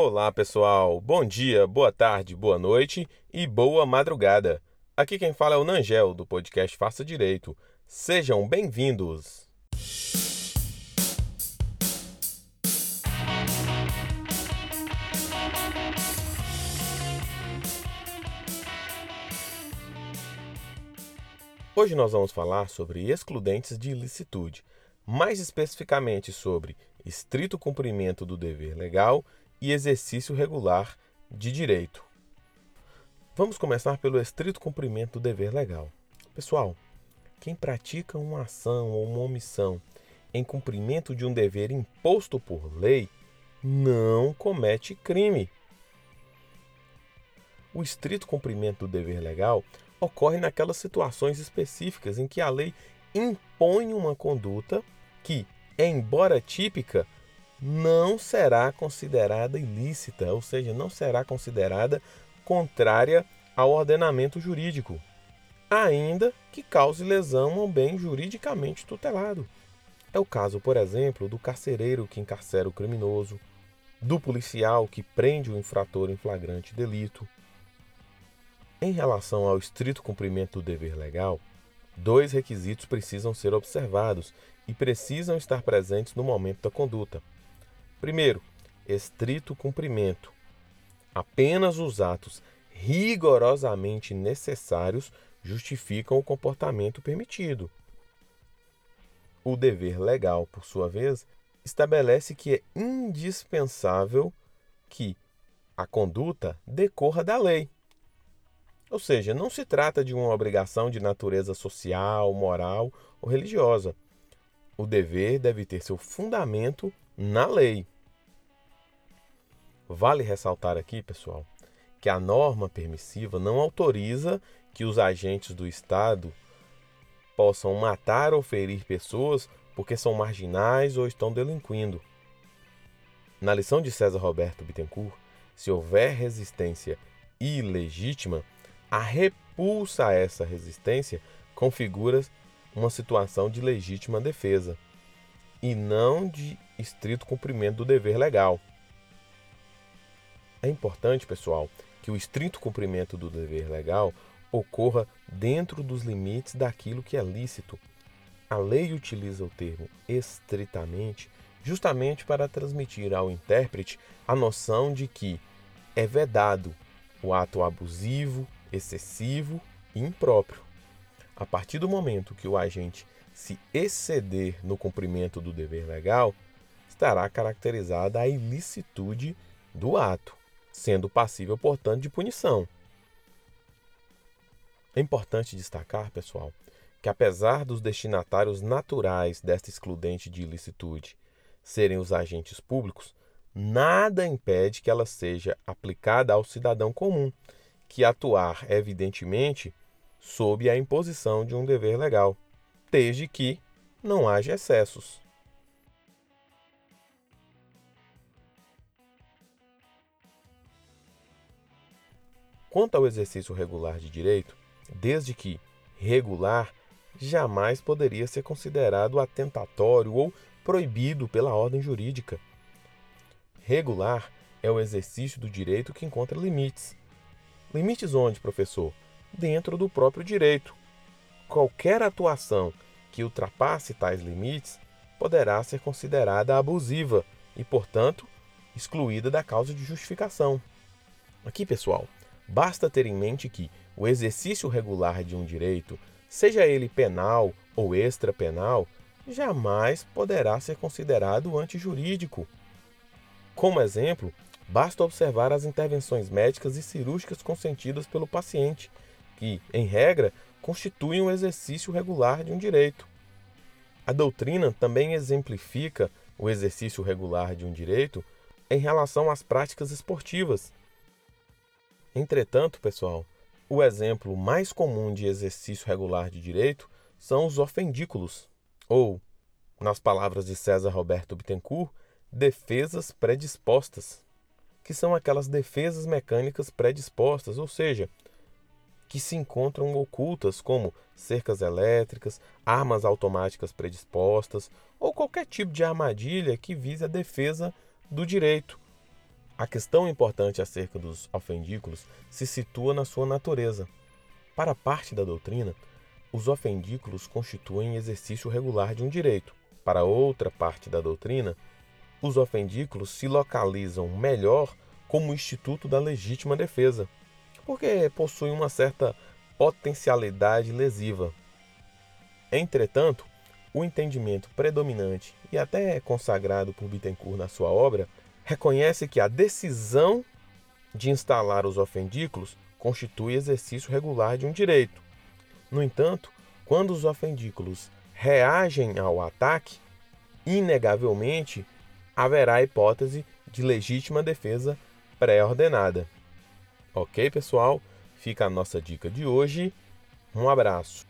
Olá, pessoal. Bom dia, boa tarde, boa noite e boa madrugada. Aqui quem fala é o Nangel do podcast Faça Direito. Sejam bem-vindos. Hoje nós vamos falar sobre excludentes de ilicitude, mais especificamente sobre estrito cumprimento do dever legal e exercício regular de direito. Vamos começar pelo estrito cumprimento do dever legal. Pessoal, quem pratica uma ação ou uma omissão em cumprimento de um dever imposto por lei não comete crime. O estrito cumprimento do dever legal ocorre naquelas situações específicas em que a lei impõe uma conduta que, embora típica, não será considerada ilícita, ou seja, não será considerada contrária ao ordenamento jurídico, ainda que cause lesão a um bem juridicamente tutelado. É o caso, por exemplo, do carcereiro que encarcera o criminoso, do policial que prende o infrator em flagrante delito, em relação ao estrito cumprimento do dever legal, dois requisitos precisam ser observados e precisam estar presentes no momento da conduta. Primeiro, estrito cumprimento. Apenas os atos rigorosamente necessários justificam o comportamento permitido. O dever legal, por sua vez, estabelece que é indispensável que a conduta decorra da lei. Ou seja, não se trata de uma obrigação de natureza social, moral ou religiosa. O dever deve ter seu fundamento na lei. Vale ressaltar aqui, pessoal, que a norma permissiva não autoriza que os agentes do Estado possam matar ou ferir pessoas porque são marginais ou estão delinquindo. Na lição de César Roberto Bittencourt, se houver resistência ilegítima, a repulsa a essa resistência configura uma situação de legítima defesa e não de estrito cumprimento do dever legal. É importante, pessoal, que o estrito cumprimento do dever legal ocorra dentro dos limites daquilo que é lícito. A lei utiliza o termo estritamente justamente para transmitir ao intérprete a noção de que é vedado o ato abusivo, excessivo e impróprio. A partir do momento que o agente se exceder no cumprimento do dever legal, estará caracterizada a ilicitude do ato, sendo passível, portanto, de punição. É importante destacar, pessoal, que apesar dos destinatários naturais desta excludente de ilicitude serem os agentes públicos, nada impede que ela seja aplicada ao cidadão comum, que atuar, evidentemente, sob a imposição de um dever legal, desde que não haja excessos. Quanto ao exercício regular de direito, desde que regular jamais poderia ser considerado atentatório ou proibido pela ordem jurídica. Regular é o exercício do direito que encontra limites, Limites onde, professor? Dentro do próprio direito. Qualquer atuação que ultrapasse tais limites poderá ser considerada abusiva e, portanto, excluída da causa de justificação. Aqui, pessoal, basta ter em mente que o exercício regular de um direito, seja ele penal ou extrapenal, jamais poderá ser considerado antijurídico. Como exemplo, Basta observar as intervenções médicas e cirúrgicas consentidas pelo paciente, que, em regra, constituem um exercício regular de um direito. A doutrina também exemplifica o exercício regular de um direito em relação às práticas esportivas. Entretanto, pessoal, o exemplo mais comum de exercício regular de direito são os ofendículos, ou, nas palavras de César Roberto Bittencourt, defesas predispostas que são aquelas defesas mecânicas predispostas, ou seja, que se encontram ocultas, como cercas elétricas, armas automáticas predispostas ou qualquer tipo de armadilha que vise a defesa do direito, A questão importante acerca dos ofendículos se situa na sua natureza. Para parte da doutrina, os ofendículos constituem exercício regular de um direito. Para outra parte da doutrina, os ofendículos se localizam melhor como instituto da legítima defesa, porque possuem uma certa potencialidade lesiva. Entretanto, o entendimento predominante e até consagrado por Bittencourt na sua obra reconhece que a decisão de instalar os ofendículos constitui exercício regular de um direito. No entanto, quando os ofendículos reagem ao ataque, inegavelmente haverá a hipótese de legítima defesa pré-ordenada. Ok, pessoal? Fica a nossa dica de hoje. Um abraço.